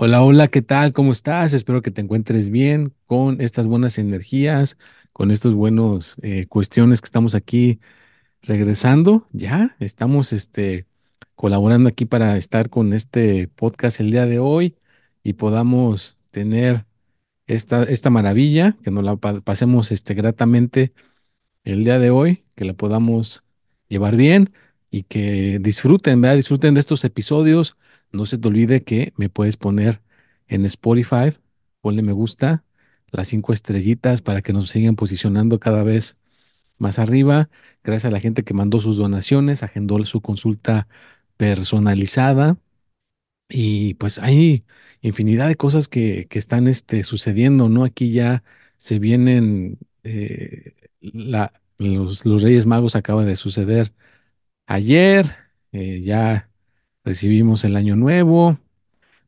Hola, hola, ¿qué tal? ¿Cómo estás? Espero que te encuentres bien con estas buenas energías, con estas buenas eh, cuestiones que estamos aquí regresando. Ya estamos este, colaborando aquí para estar con este podcast el día de hoy y podamos tener esta, esta maravilla, que nos la pasemos este, gratamente el día de hoy, que la podamos llevar bien y que disfruten, ¿verdad? Disfruten de estos episodios no se te olvide que me puedes poner en Spotify, ponle me gusta, las cinco estrellitas para que nos sigan posicionando cada vez más arriba. Gracias a la gente que mandó sus donaciones, agendó su consulta personalizada. Y pues hay infinidad de cosas que, que están este, sucediendo, ¿no? Aquí ya se vienen, eh, la, los, los, Reyes Magos acaba de suceder ayer, eh, ya recibimos el año nuevo,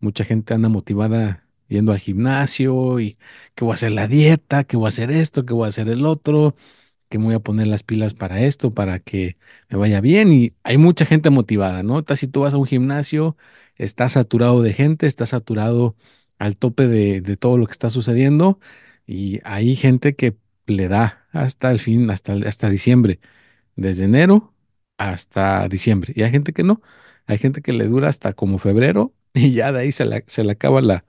mucha gente anda motivada yendo al gimnasio y que voy a hacer la dieta, que voy a hacer esto, que voy a hacer el otro, que me voy a poner las pilas para esto, para que me vaya bien. Y hay mucha gente motivada, ¿no? Si tú vas a un gimnasio, estás saturado de gente, estás saturado al tope de, de todo lo que está sucediendo y hay gente que le da hasta el fin, hasta, hasta diciembre, desde enero hasta diciembre. Y hay gente que no. Hay gente que le dura hasta como febrero y ya de ahí se, se le acaba la,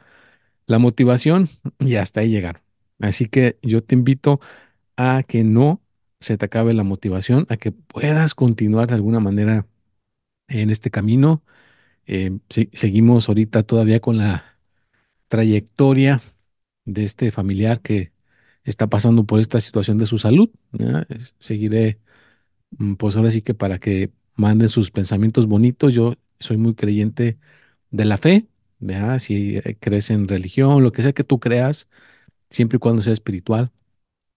la motivación y hasta ahí llegar. Así que yo te invito a que no se te acabe la motivación, a que puedas continuar de alguna manera en este camino. Eh, seguimos ahorita todavía con la trayectoria de este familiar que está pasando por esta situación de su salud. Seguiré, mm, pues ahora sí que para que manden sus pensamientos bonitos. Yo soy muy creyente de la fe, ¿verdad? Si eh, crees en religión, lo que sea que tú creas, siempre y cuando sea espiritual,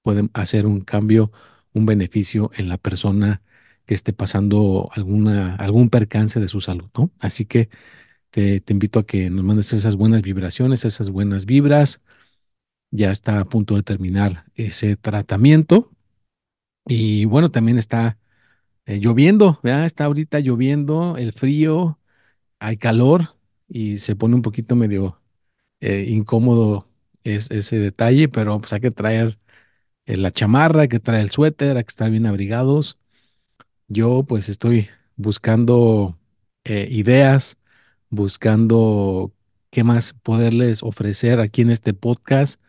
pueden hacer un cambio, un beneficio en la persona que esté pasando alguna, algún percance de su salud, ¿no? Así que te, te invito a que nos mandes esas buenas vibraciones, esas buenas vibras. Ya está a punto de terminar ese tratamiento. Y bueno, también está eh, lloviendo, ¿verdad? Está ahorita lloviendo, el frío, hay calor y se pone un poquito medio eh, incómodo es, ese detalle, pero pues hay que traer eh, la chamarra, hay que traer el suéter, hay que estar bien abrigados. Yo pues estoy buscando ideas, buscando qué más poderles ofrecer aquí en este podcast.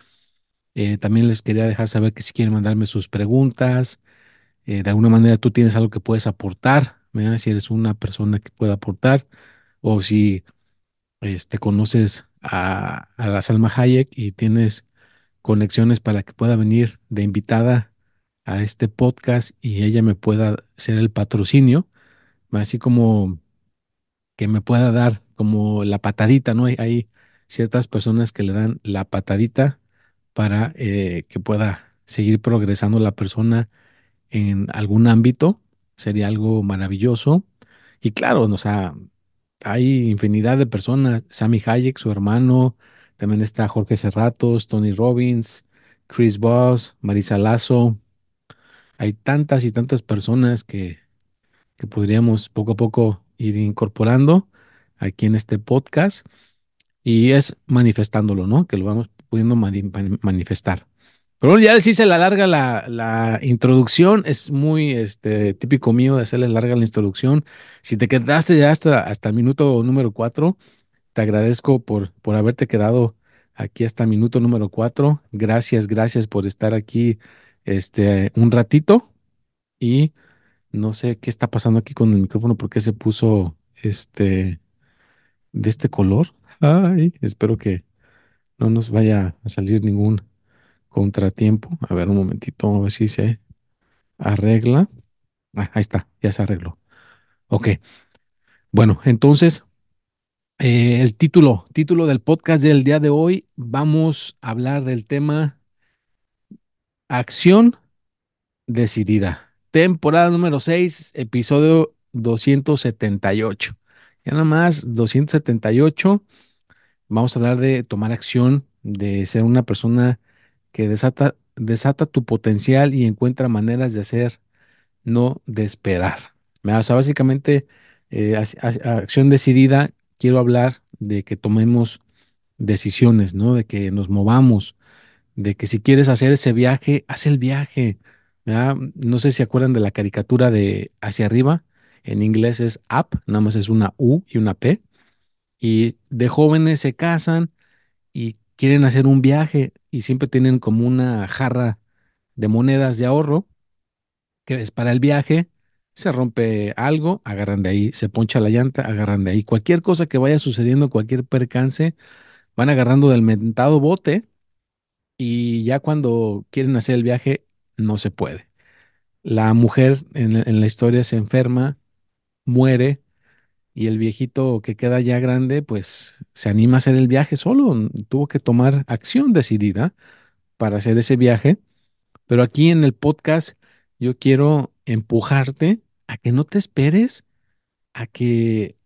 también les quería dejar saber que si quieren mandarme sus preguntas, eh, de alguna manera tú tienes algo que puedes aportar, si eres una persona que pueda aportar, o si este, conoces a, a la Salma Hayek y tienes conexiones para que pueda venir de invitada a este podcast y ella me pueda ser el patrocinio, así como que me pueda dar como la patadita, ¿no? Hay, hay ciertas personas que le dan la patadita para eh, que pueda seguir progresando la persona en algún ámbito, sería algo maravilloso. Y claro, o sea, hay infinidad de personas, Sammy Hayek, su hermano, también está Jorge Serratos, Tony Robbins, Chris Voss, Marisa Lazo. Hay tantas y tantas personas que, que podríamos poco a poco ir incorporando aquí en este podcast y es manifestándolo, ¿no? Que lo vamos pudiendo manifestar. Pero ya les hice la larga la, la, introducción, es muy este, típico mío de hacerle larga la introducción. Si te quedaste ya hasta, hasta el minuto número cuatro, te agradezco por, por haberte quedado aquí hasta el minuto número cuatro. Gracias, gracias por estar aquí este, un ratito. Y no sé qué está pasando aquí con el micrófono, porque se puso este de este color. Ay, espero que no nos vaya a salir ningún contratiempo. A ver, un momentito, a ver si se arregla. Ah, ahí está, ya se arregló. Ok. Bueno, entonces, eh, el título, título del podcast del día de hoy, vamos a hablar del tema acción decidida. Temporada número 6, episodio 278. Ya nada más, 278. Vamos a hablar de tomar acción, de ser una persona que desata, desata tu potencial y encuentra maneras de hacer, no de esperar. O sea, básicamente, eh, acción decidida, quiero hablar de que tomemos decisiones, ¿no? De que nos movamos, de que si quieres hacer ese viaje, haz el viaje. No sé si acuerdan de la caricatura de hacia arriba. En inglés es up, nada más es una U y una P. Y de jóvenes se casan y quieren hacer un viaje y siempre tienen como una jarra de monedas de ahorro que es para el viaje. Se rompe algo, agarran de ahí, se poncha la llanta, agarran de ahí. Cualquier cosa que vaya sucediendo, cualquier percance, van agarrando del mentado bote y ya cuando quieren hacer el viaje no se puede. La mujer en, en la historia se enferma, muere y el viejito que queda ya grande, pues se anima a hacer el viaje solo. Tuvo que tomar acción decidida para hacer ese viaje. Pero aquí en el podcast yo quiero empujarte a que no te esperes a que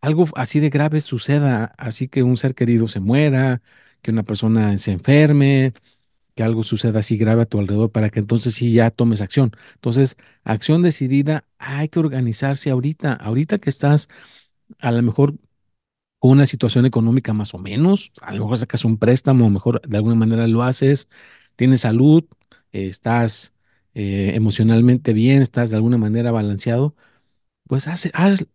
algo así de grave suceda, así que un ser querido se muera, que una persona se enferme, que algo suceda así grave a tu alrededor para que entonces sí ya tomes acción. Entonces, acción decidida, hay que organizarse ahorita, ahorita que estás a lo mejor con una situación económica más o menos, a lo mejor sacas un préstamo, mejor de alguna manera lo haces, tienes salud, estás eh, emocionalmente bien, estás de alguna manera balanceado, pues haz,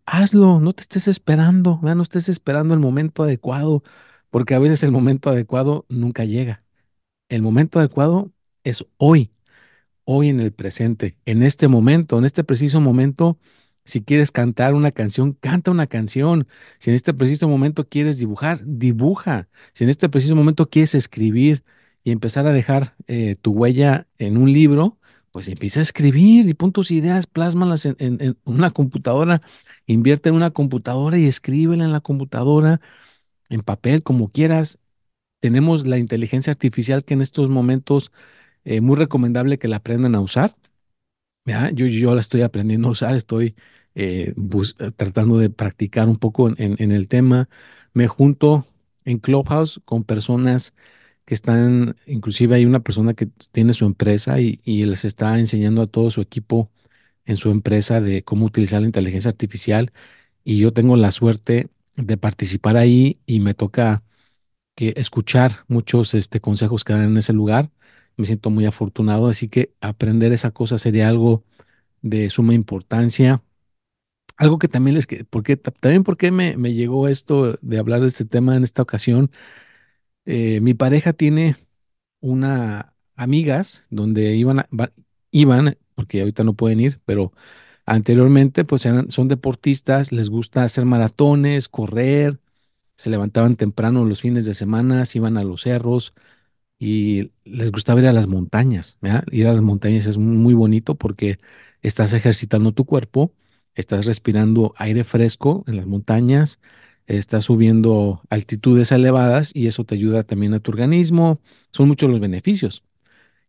hazlo, no te estés esperando, no estés esperando el momento adecuado, porque a veces el momento adecuado nunca llega. El momento adecuado es hoy, hoy en el presente, en este momento, en este preciso momento. Si quieres cantar una canción, canta una canción. Si en este preciso momento quieres dibujar, dibuja. Si en este preciso momento quieres escribir y empezar a dejar eh, tu huella en un libro, pues empieza a escribir y pon tus ideas, plásmalas en, en una computadora, invierte en una computadora y escríbela en la computadora, en papel, como quieras, tenemos la inteligencia artificial que en estos momentos es eh, muy recomendable que la aprendan a usar. Yo, yo la estoy aprendiendo a usar, estoy eh, tratando de practicar un poco en, el tema. Me junto en Clubhouse con personas que están, inclusive hay una persona que tiene su empresa y, y, les está enseñando a todo su equipo en su empresa de cómo utilizar la inteligencia artificial y yo tengo la suerte de participar ahí y me toca que escuchar muchos este, consejos que dan en ese lugar. Me siento muy afortunado, así que aprender esa cosa sería algo de suma importancia. Algo que también les, porque también porque me, me llegó esto de hablar de este tema en esta ocasión. Eh, mi pareja tiene una amigas donde iban, iban, porque ahorita no pueden ir, pero anteriormente pues eran, son deportistas, les gusta hacer maratones, correr, se levantaban temprano los fines de semana, se iban a los cerros y les gustaba ir a las montañas. Ir a las montañas es muy bonito porque estás ejercitando tu cuerpo, estás respirando aire fresco en las montañas, estás subiendo altitudes elevadas y eso te ayuda también a tu organismo. Son muchos los beneficios.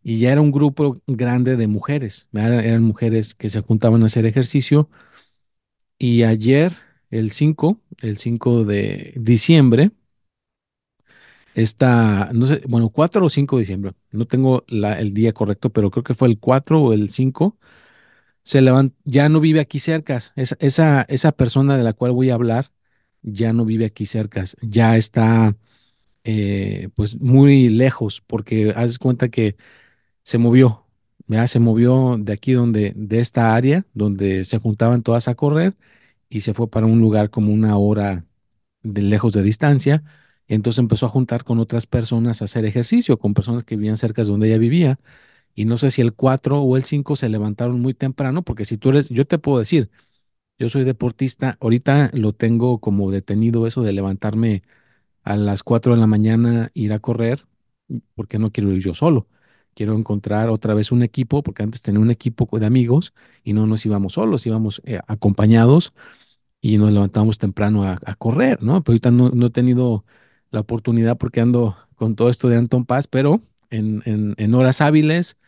Y ya era un grupo grande de mujeres, eran mujeres que se juntaban a hacer ejercicio. Y ayer el 5, el 5 de diciembre, está, no sé, bueno, 4 o 5 de diciembre, no tengo el día correcto, pero creo que fue el 4 o el 5, se levantó, ya no vive aquí cerca, esa, esa, esa persona de la cual voy a hablar ya no vive aquí cerca, ya está eh, pues muy lejos, porque haces cuenta que se movió, ya se movió de aquí donde, de esta área, donde se juntaban todas a correr, y se fue para un lugar como una hora de lejos de distancia. Entonces empezó a juntar con otras personas a hacer ejercicio, con personas que vivían cerca de donde ella vivía. Y no sé si el 4 o el 5 se levantaron muy temprano, porque si tú eres, yo te puedo decir, yo soy deportista, ahorita lo tengo como detenido eso de levantarme a las 4 de la mañana, ir a correr, porque no quiero ir yo solo. Quiero encontrar otra vez un equipo, porque antes tenía un equipo de amigos y no nos íbamos solos, íbamos eh, acompañados y nos levantábamos temprano a, a correr, ¿no? Pero ahorita no, no he tenido la oportunidad porque ando con todo esto de Anton Paz, pero en, en, en horas hábiles,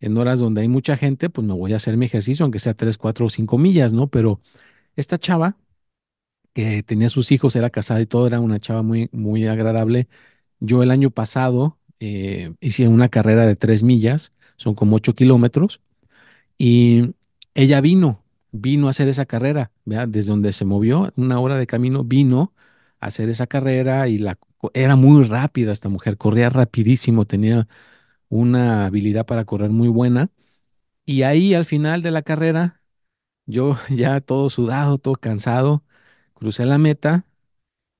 en horas donde hay mucha gente, pues me voy a hacer mi ejercicio, aunque sea 3, 4 o 5 millas, ¿no? Pero esta chava que tenía sus hijos, era casada y todo, era una chava muy, muy agradable. Yo el año pasado eh, hice una carrera de 3 millas, son como 8 kilómetros, y ella vino, vino a hacer esa carrera, ¿verdad? Desde donde se movió, una hora de camino, vino a hacer esa carrera y la, era muy rápida esta mujer, corría rapidísimo, tenía una habilidad para correr muy buena. Y ahí al final de la carrera, yo ya todo sudado, todo cansado, crucé la meta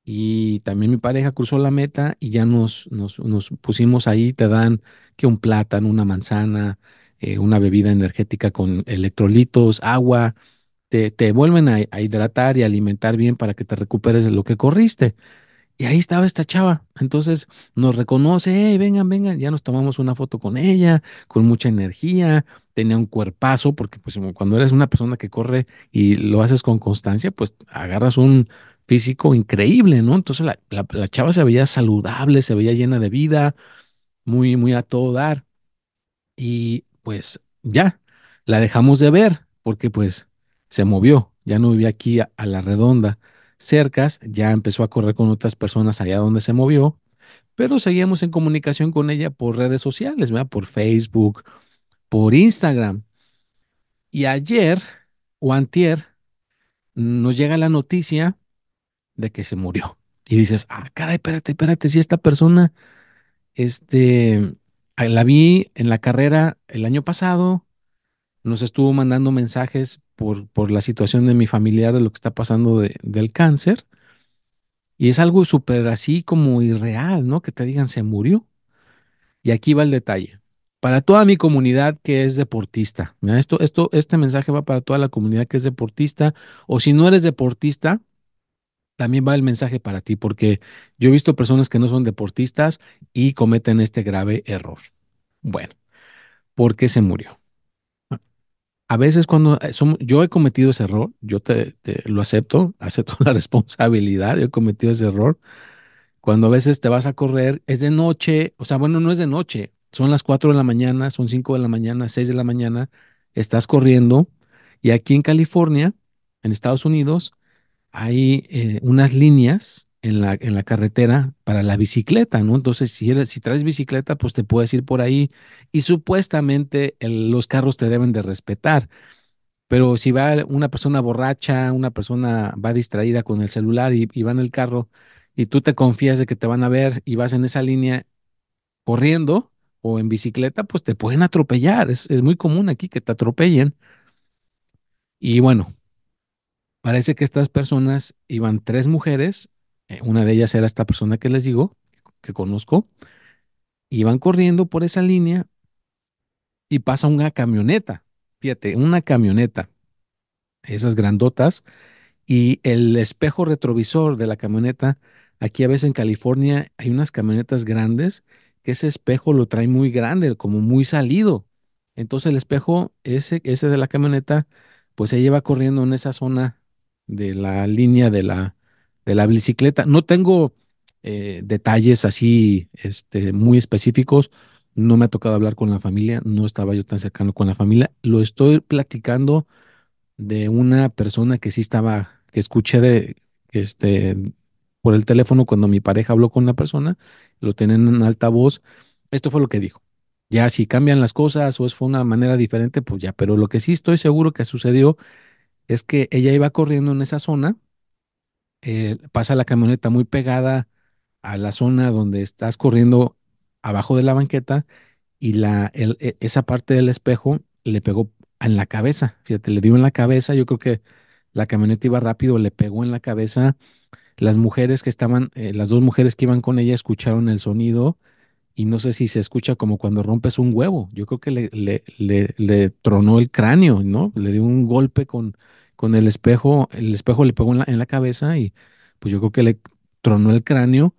y también mi pareja cruzó la meta y ya nos, nos, nos pusimos ahí, te dan que un plátano, una manzana, eh, una bebida energética con electrolitos, agua, te, te vuelven a, hidratar y alimentar bien para que te recuperes de lo que corriste. Y ahí estaba esta chava. Entonces nos reconoce, hey, vengan, vengan. Ya nos tomamos una foto con ella, con mucha energía. Tenía un cuerpazo, porque pues cuando eres una persona que corre y lo haces con constancia, pues agarras un físico increíble, ¿no? Entonces la, la, la chava se veía saludable, se veía llena de vida, muy, muy a todo dar. Y pues ya, la dejamos de ver, porque pues se movió, ya no vivía aquí a, la redonda cercas, ya empezó a correr con otras personas allá donde se movió, pero seguíamos en comunicación con ella por redes sociales, ¿verdad? Por Facebook, por Instagram. Y ayer o antier nos llega la noticia de que se murió. Y dices, ah, caray, espérate, espérate, si esta persona, este, la vi en la carrera el año pasado, nos estuvo mandando mensajes por, por la situación de mi familiar, de lo que está pasando de, del cáncer. Y es algo súper así como irreal, ¿no? Que te digan se murió. Y aquí va el detalle. Para toda mi comunidad que es deportista, esto, esto, este mensaje va para toda la comunidad que es deportista, o si no eres deportista, también va el mensaje para ti, porque yo he visto personas que no son deportistas y cometen este grave error. Bueno, ¿por qué se murió? A veces cuando somos, yo he cometido ese error, yo te, te lo acepto, acepto la responsabilidad, yo he cometido ese error. Cuando a veces te vas a correr, es de noche, o sea, bueno, no es de noche, son las 4 de la mañana, son 5 de la mañana, 6 de la mañana, estás corriendo y aquí en California, en Estados Unidos, hay eh, unas líneas en la, en la carretera para la bicicleta, ¿no? Entonces, si, eres, si traes bicicleta, pues te puedes ir por ahí y supuestamente los carros te deben de respetar. Pero si va una persona borracha, una persona va distraída con el celular y, y va en el carro y tú te confías de que te van a ver y vas en esa línea corriendo o en bicicleta, pues te pueden atropellar. Es, es muy común aquí que te atropellen. Y bueno, parece que estas personas iban tres mujeres, eh, una de ellas era esta persona que les digo, que conozco, iban corriendo por esa línea y pasa una camioneta, fíjate, una camioneta, esas grandotas, y el espejo retrovisor de la camioneta, aquí a veces en California hay unas camionetas grandes que ese espejo lo trae muy grande, como muy salido. Entonces el espejo, ese, ese de la camioneta, pues se lleva corriendo en esa zona de la línea de la, de la bicicleta. No tengo eh, detalles así este, muy específicos. No me ha tocado hablar con la familia, no estaba yo tan cercano con la familia. Lo estoy platicando de una persona que sí estaba, que escuché de, este, por el teléfono cuando mi pareja habló con la persona, lo tienen en altavoz. Esto fue lo que dijo. Ya si cambian las cosas o fue una manera diferente, pues ya, pero lo que sí estoy seguro que sucedió es que ella iba corriendo en esa zona, eh, pasa la camioneta muy pegada a la zona donde estás corriendo abajo de la banqueta y la, e, esa parte del espejo le pegó en la cabeza, fíjate, le dio en la cabeza, yo creo que la camioneta iba rápido, le pegó en la cabeza. Las mujeres que estaban, eh, las dos mujeres que iban con ella escucharon el sonido y no sé si se escucha como cuando rompes un huevo. Yo creo que le, le, le, tronó el cráneo, ¿no? Le dio un golpe con, con el espejo, el espejo le pegó en la, en la cabeza y pues yo creo que le tronó el cráneo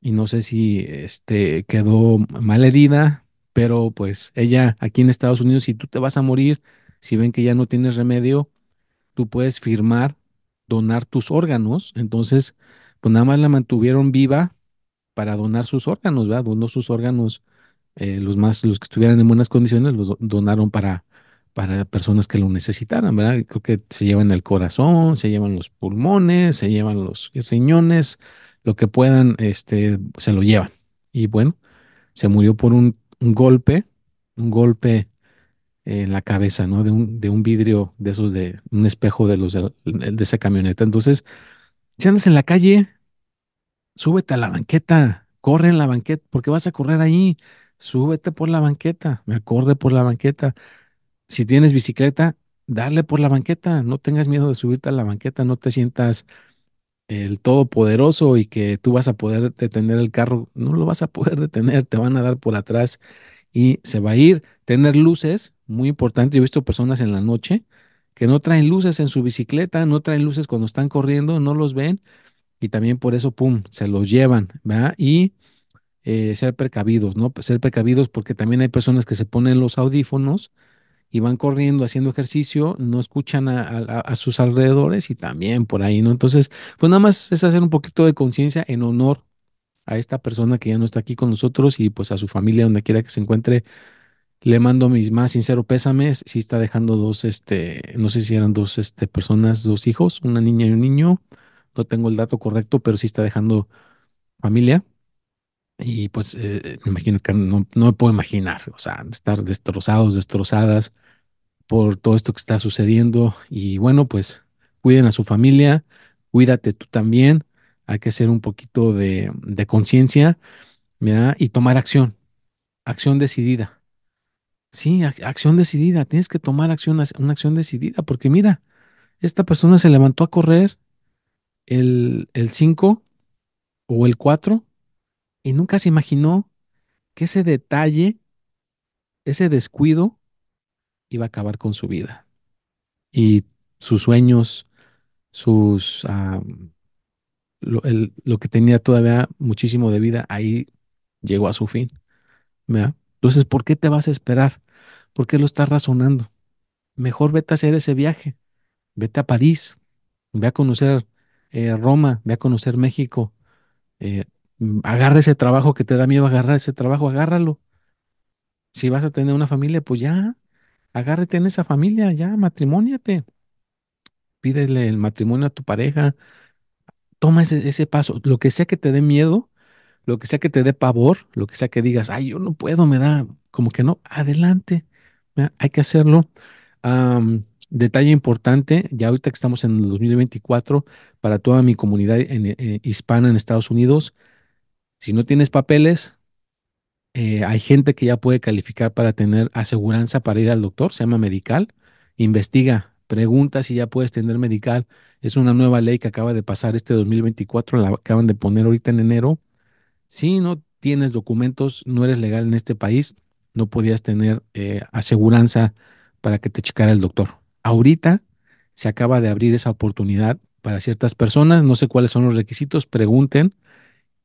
y no sé si este, quedó mal herida, pero pues ella aquí en Estados Unidos, si tú te vas a morir, si ven que ya no tienes remedio, tú puedes firmar, donar tus órganos. Entonces, pues nada más la mantuvieron viva para donar sus órganos, ¿verdad? Donó sus órganos, eh, los más, los que estuvieran en buenas condiciones, los donaron para, para personas que lo necesitaran, ¿verdad? Creo que se llevan el corazón, se llevan los pulmones, se llevan los riñones, lo que puedan, este, se lo llevan. Y bueno, se murió por un, golpe, un golpe en la cabeza, ¿no? De un, de un vidrio de esos de un espejo de los de, de esa camioneta. Entonces, si andas en la calle, súbete a la banqueta, corre en la banqueta, porque vas a correr ahí, súbete por la banqueta, me corre por la banqueta. Si tienes bicicleta, dale por la banqueta, no tengas miedo de subirte a la banqueta, no te sientas el todopoderoso y que tú vas a poder detener el carro, no lo vas a poder detener, te van a dar por atrás y se va a ir. Tener luces, muy importante, yo he visto personas en la noche que no traen luces en su bicicleta, no traen luces cuando están corriendo, no los ven y también por eso, pum, se los llevan, ¿verdad? Y eh, ser precavidos, ¿no? Ser precavidos porque también hay personas que se ponen los audífonos y van corriendo, haciendo ejercicio, no escuchan a, sus alrededores y también por ahí, ¿no? Entonces, pues nada más es hacer un poquito de conciencia en honor a esta persona que ya no está aquí con nosotros y pues a su familia, donde quiera que se encuentre, le mando mis más sinceros pésames. Sí está dejando dos, este, no sé si eran dos, este, personas, dos hijos, una niña y un niño. No tengo el dato correcto, pero sí está dejando familia. Y pues eh, me imagino que no, no me puedo imaginar, o sea, estar destrozados, destrozadas por todo esto que está sucediendo. Y bueno, pues cuiden a su familia, cuídate tú también. Hay que hacer un poquito de, de conciencia. Y tomar acción, acción decidida. Sí, ac- acción decidida. Tienes que tomar acción, una acción decidida, porque mira, esta persona se levantó a correr el, el 5 o el 4 y nunca se imaginó que ese detalle, ese descuido, iba a acabar con su vida y sus sueños, sus, ah, lo, lo que tenía todavía muchísimo de vida, ahí llegó a su fin. Entonces, ¿por qué te vas a esperar? ¿Por qué lo estás razonando? Mejor vete a hacer ese viaje, vete a París, ve a conocer eh, Roma, ve a conocer México, eh, mm, agarra ese trabajo que te da miedo agarrar ese trabajo, agárralo. Si vas a tener una familia, pues ya, agárrate en esa familia, ya, matrimóniate, pídele el matrimonio a tu pareja, toma ese, ese paso, lo que sea que te dé miedo lo que sea que te dé pavor, lo que sea que digas, ay, yo no puedo, me da como que no, adelante, hay que hacerlo. Detalle importante, ya ahorita que estamos en el 2024, para toda mi comunidad eh, hispana en Estados Unidos, si no tienes papeles, eh, hay gente que ya puede calificar para tener aseguranza para ir al doctor, se llama medical, investiga, pregunta si ya puedes tener medical. Es una nueva ley que acaba de pasar este 2024, la acaban de poner ahorita en enero si no tienes documentos, no eres legal en este país, no podías tener eh, aseguranza para que te checara el doctor. Ahorita se acaba de abrir esa oportunidad para ciertas personas, no sé cuáles son los requisitos, pregunten.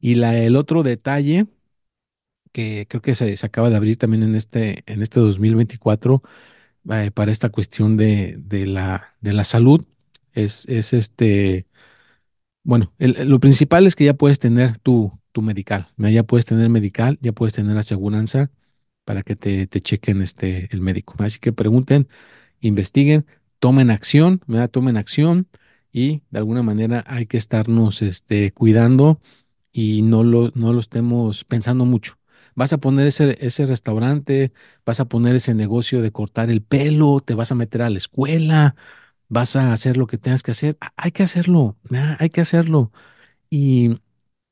Y la, el otro detalle que creo que se, se acaba de abrir también en este, en este 2024 eh, para esta cuestión de, de la, de la salud es, es este bueno, lo principal es que ya puedes tener tu, tu medical, ya puedes tener medical, ya puedes tener aseguranza para que te, te chequen este, el médico. Así que pregunten, investiguen, tomen acción, ¿verdad? Tomen acción y de alguna manera hay que estarnos este, cuidando y no lo, no lo estemos pensando mucho. Vas a poner ese, ese restaurante, vas a poner ese negocio de cortar el pelo, te vas a meter a la escuela, vas a hacer lo que tengas que hacer. Hay que hacerlo, hay que hacerlo. Y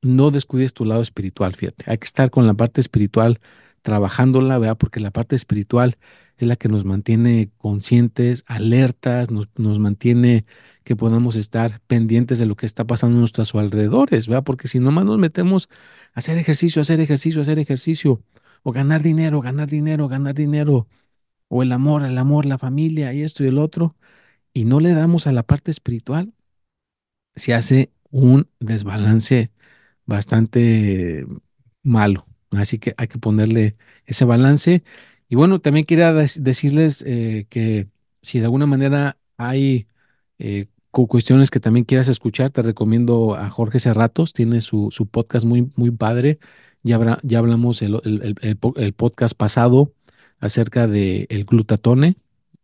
no descuides tu lado espiritual, fíjate. Hay que estar con la parte espiritual trabajándola, ¿verdad? Porque la parte espiritual es la que nos mantiene conscientes, alertas, nos, nos mantiene que podamos estar pendientes de lo que está pasando a nuestros alrededores, ¿verdad? Porque si nomás nos metemos a hacer ejercicio, hacer ejercicio, hacer ejercicio, o ganar dinero, ganar dinero, ganar dinero, o el amor, el amor, la familia, y esto y el otro, y no le damos a la parte espiritual, se hace un desbalance bastante malo. Así que hay que ponerle ese balance. Y bueno, también quería decirles eh, que si de alguna manera hay eh, cuestiones que también quieras escuchar, te recomiendo a Jorge Cerratos, tiene su, su podcast muy, muy padre. Ya, ya hablamos el, el, podcast pasado acerca del el glutatone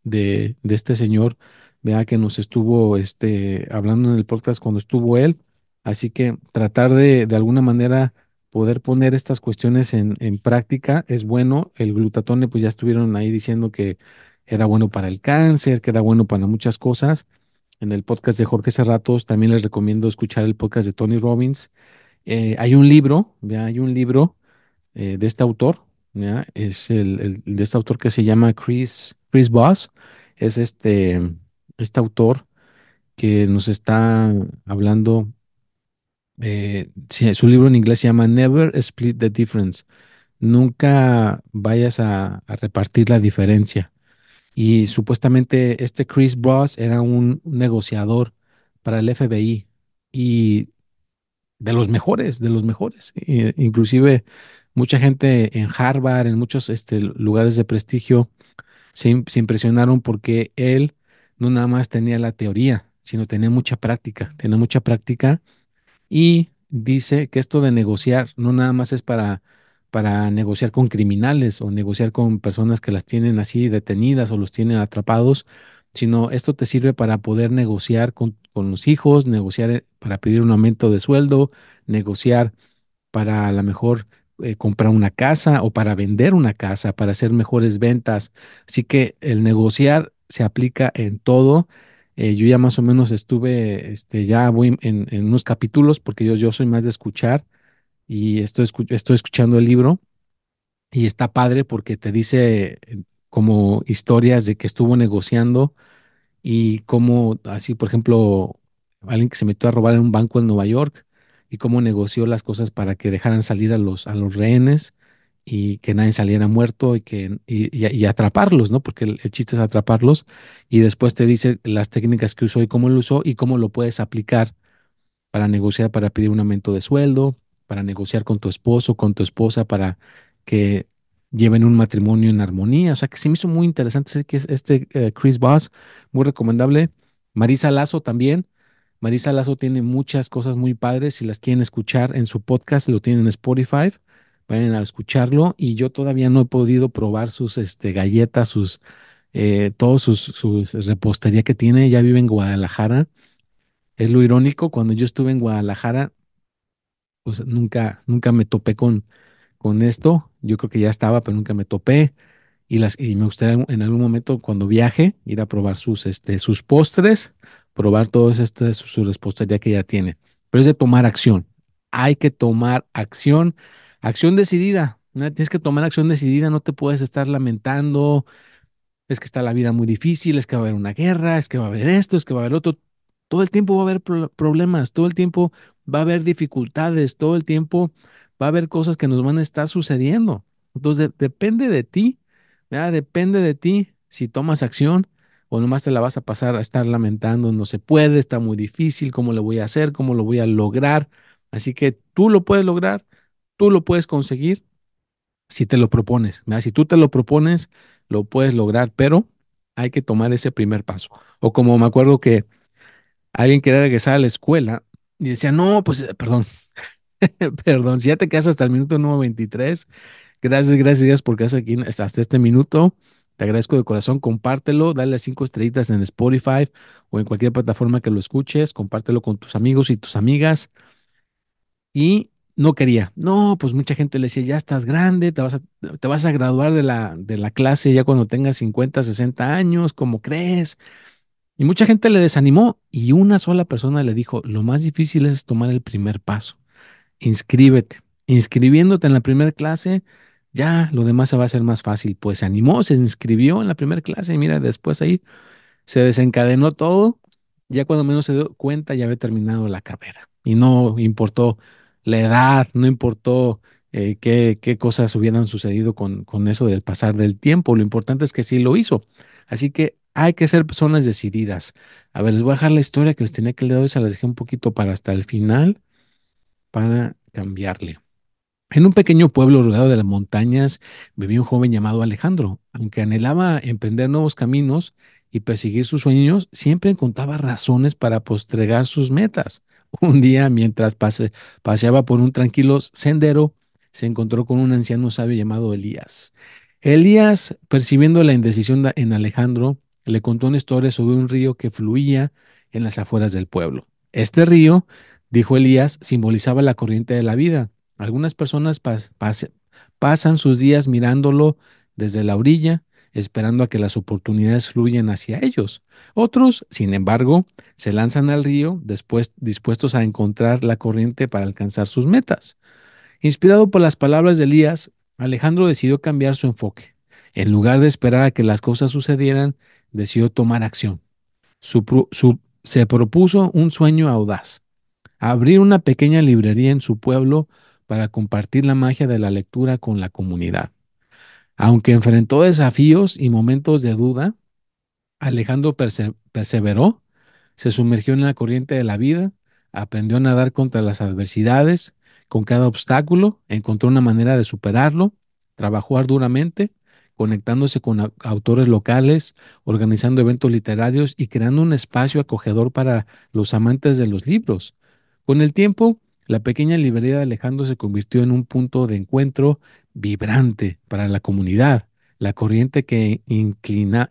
de, de, este señor, vea que nos estuvo este, hablando en el podcast cuando estuvo él. Así que tratar de, de alguna manera poder poner estas cuestiones en, en, práctica es bueno. El glutatone, pues ya estuvieron ahí diciendo que era bueno para el cáncer, que era bueno para muchas cosas. En el podcast de Jorge Cerratos también les recomiendo escuchar el podcast de Tony Robbins. Eh, hay un libro, hay un libro eh, de este autor, es el, de este autor que se llama Chris, Chris Voss. Es este, este autor que nos está hablando eh, su libro en inglés se llama Never Split the Difference. Nunca vayas a, repartir la diferencia. Y supuestamente este Chris Ross era un negociador para el FBI y de los mejores, de los mejores. inclusive mucha gente en Harvard, en muchos este, lugares de prestigio, se, se impresionaron porque él no nada más tenía la teoría, sino tenía mucha práctica, tenía mucha práctica y dice que esto de negociar no nada más es para, para negociar con criminales o negociar con personas que las tienen así detenidas o los tienen atrapados, sino esto te sirve para poder negociar con, con los hijos, negociar eh, para pedir un aumento de sueldo, negociar para a lo mejor eh, comprar una casa o para vender una casa, para hacer mejores ventas. Así que el negociar se aplica en todo eh, yo ya más o menos estuve, este, ya voy en, unos capítulos porque yo, yo soy más de escuchar y estoy, estoy escuchando el libro y está padre porque te dice eh, como historias de que estuvo negociando y cómo, así por ejemplo, alguien que se metió a robar en un banco en Nueva York y cómo negoció las cosas para que dejaran salir a los, a los rehenes y que nadie saliera muerto y que y, atraparlos, ¿no? Porque el, chiste es atraparlos y después te dice las técnicas que usó y cómo lo usó y cómo lo puedes aplicar para negociar, para pedir un aumento de sueldo, para negociar con tu esposo, con tu esposa, para que lleven un matrimonio en armonía. O sea, que se me hizo muy interesante que este eh, Chris Boss, muy recomendable. Marisa Lazo también. Marisa Lazo tiene muchas cosas muy padres. Si las quieren escuchar en su podcast, lo tienen en Spotify vayan a escucharlo y yo todavía no he podido probar sus este, galletas, sus, eh, todos sus, repostería que tiene, ya vive en Guadalajara. Es lo irónico, cuando yo estuve en Guadalajara, pues nunca, nunca me topé con, con esto. Yo creo que ya estaba, pero nunca me topé. Y, las, y me gustaría en algún momento cuando viaje ir a probar sus, este, sus postres, probar todos este, su, su repostería que ya tiene. Pero es de tomar acción. Hay que tomar acción Acción decidida. Tienes que tomar acción decidida, no te puedes estar lamentando. Es que está la vida muy difícil, es que va a haber una guerra, es que va a haber esto, es que va a haber otro. Todo el tiempo va a haber problemas, todo el tiempo va a haber dificultades, todo el tiempo va a haber cosas que nos van a estar sucediendo. Entonces depende de ti, depende de ti si tomas acción o nomás te la vas a pasar a estar lamentando, no se puede, está muy difícil, cómo lo voy a hacer, cómo lo voy a lograr. Así que tú lo puedes lograr, Tú lo puedes conseguir si te lo propones. Si tú te lo propones, lo puedes lograr, pero hay que tomar ese primer paso. O como me acuerdo que alguien quería regresar a la escuela y decía, no, pues, eh, perdón, perdón, si ya te quedas hasta el minuto número 23, gracias, gracias, gracias por quedarse aquí hasta este minuto. Te agradezco de corazón, compártelo, dale cinco estrellitas en Spotify o en cualquier plataforma que lo escuches, compártelo con tus amigos y tus amigas. Y no quería. No, pues mucha gente le decía, ya estás grande, te vas a, te vas a graduar de la, de la clase ya cuando tengas 50, 60 años, ¿cómo crees? Y mucha gente le desanimó y una sola persona le dijo, lo más difícil es tomar el primer paso. Inscríbete. Inscribiéndote en la primera clase, ya lo demás se va a hacer más fácil. Pues se animó, se inscribió en la primera clase y mira, después ahí se desencadenó todo. Ya cuando menos se dio cuenta ya había terminado la carrera y no importó la edad, no importó eh, qué, qué, cosas hubieran sucedido con, con eso del pasar del tiempo. Lo importante es que sí lo hizo. Así que hay que ser personas decididas. A ver, les voy a dejar la historia que les tenía que leer hoy, se las dejé un poquito para hasta el final, para cambiarle. En un pequeño pueblo rodeado de las montañas vivía un joven llamado Alejandro. Aunque anhelaba emprender nuevos caminos y perseguir sus sueños, siempre encontraba razones para postregar sus metas. Un día, mientras paseaba por un tranquilo sendero, se encontró con un anciano sabio llamado Elías. Elías, percibiendo la indecisión en Alejandro, le contó una historia sobre un río que fluía en las afueras del pueblo. Este río, dijo Elías, simbolizaba la corriente de la vida. Algunas personas pasan sus días mirándolo desde la orilla, esperando a que las oportunidades fluyan hacia ellos. Otros, sin embargo, se lanzan al río después, dispuestos a encontrar la corriente para alcanzar sus metas. Inspirado por las palabras de Elías, Alejandro decidió cambiar su enfoque. En lugar de esperar a que las cosas sucedieran, decidió tomar acción. se propuso un sueño audaz, abrir una pequeña librería en su pueblo para compartir la magia de la lectura con la comunidad. Aunque enfrentó desafíos y momentos de duda, Alejandro perseveró, se sumergió en la corriente de la vida, aprendió a nadar contra las adversidades, con cada obstáculo, encontró una manera de superarlo, trabajó arduamente, conectándose con autores locales, organizando eventos literarios y creando un espacio acogedor para los amantes de los libros. Con el tiempo, la pequeña librería de Alejandro se convirtió en un punto de encuentro vibrante para la comunidad. La corriente que inclina,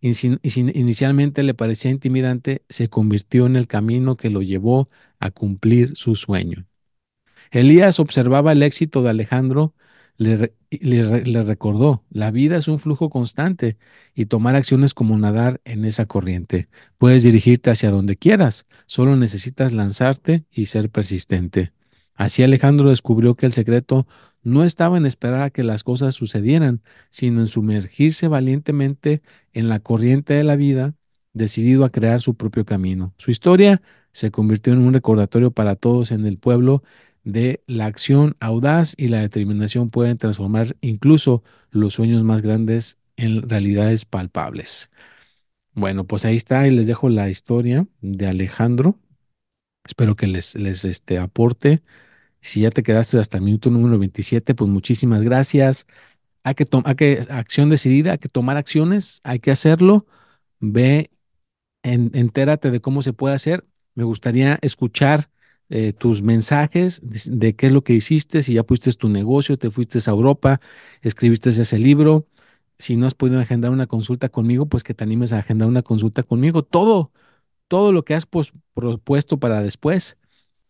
inicialmente le parecía intimidante se convirtió en el camino que lo llevó a cumplir su sueño. Elías observaba el éxito de Alejandro le, recordó, la vida es un flujo constante y tomar acciones como nadar en esa corriente. Puedes dirigirte hacia donde quieras, solo necesitas lanzarte y ser persistente. Así Alejandro descubrió que el secreto no estaba en esperar a que las cosas sucedieran, sino en sumergirse valientemente en la corriente de la vida, decidido a crear su propio camino. Su historia se convirtió en un recordatorio para todos en el pueblo de la acción audaz y la determinación pueden transformar incluso los sueños más grandes en realidades palpables. Bueno, pues ahí está y les dejo la historia de Alejandro. Espero que les, les este, aporte. Si ya te quedaste hasta el minuto número 27, pues muchísimas gracias. Hay que, tomar que acción decidida, hay que tomar acciones, hay que hacerlo. Ve, entérate de cómo se puede hacer. Me gustaría escuchar eh, tus mensajes de, qué es lo que hiciste, si ya pusiste tu negocio, te fuiste a Europa, escribiste ese libro. Si no has podido agendar una consulta conmigo, pues que te animes a agendar una consulta conmigo. Todo, todo lo que has propuesto para después,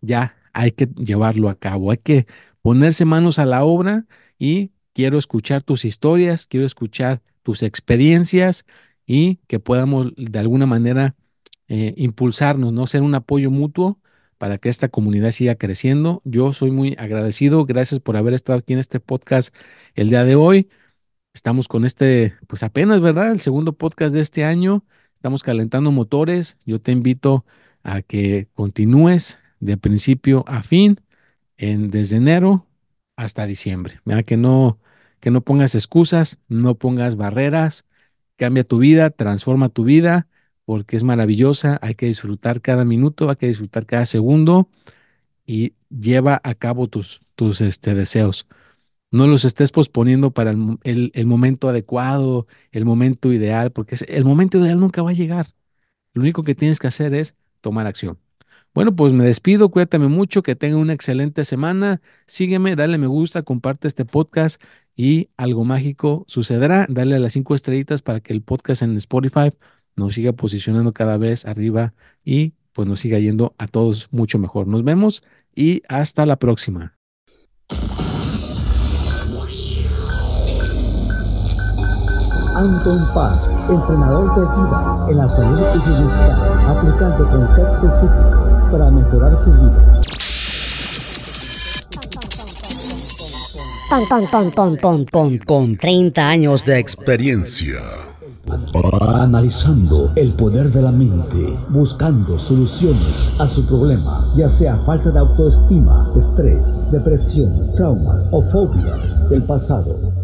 ya hay que llevarlo a cabo. Hay que ponerse manos a la obra y quiero escuchar tus historias, quiero escuchar tus experiencias y que podamos de alguna manera eh, impulsarnos, ¿no? Ser un apoyo mutuo para que esta comunidad siga creciendo. Yo soy muy agradecido. Gracias por haber estado aquí en este podcast el día de hoy. Estamos con este, pues apenas, ¿verdad? El segundo podcast de este año. Estamos calentando motores. Yo te invito a que continúes de principio a fin, en, desde enero hasta diciembre. Que no, que no pongas excusas, no pongas barreras. Cambia tu vida, transforma tu vida porque es maravillosa, hay que disfrutar cada minuto, hay que disfrutar cada segundo y lleva a cabo tus, tus este, deseos. No los estés posponiendo para el, el, momento adecuado, el momento ideal, porque el momento ideal nunca va a llegar. Lo único que tienes que hacer es tomar acción. Bueno, pues me despido, cuídate mucho, que tengan una excelente semana. Sígueme, dale me gusta, comparte este podcast y algo mágico sucederá. Dale a las cinco estrellitas para que el podcast en Spotify nos siga posicionando cada vez arriba y pues nos siga yendo a todos mucho mejor. Nos vemos y hasta la próxima. Anton Paz, entrenador de vida en la salud y bienestar, aplicando conceptos psíquicos para mejorar su vida. ton, ton, ton, ton, ton, con, con 30 años de experiencia. Analizando el poder de la mente, buscando soluciones a su problema, ya sea falta de autoestima, estrés, depresión, traumas o fobias del pasado.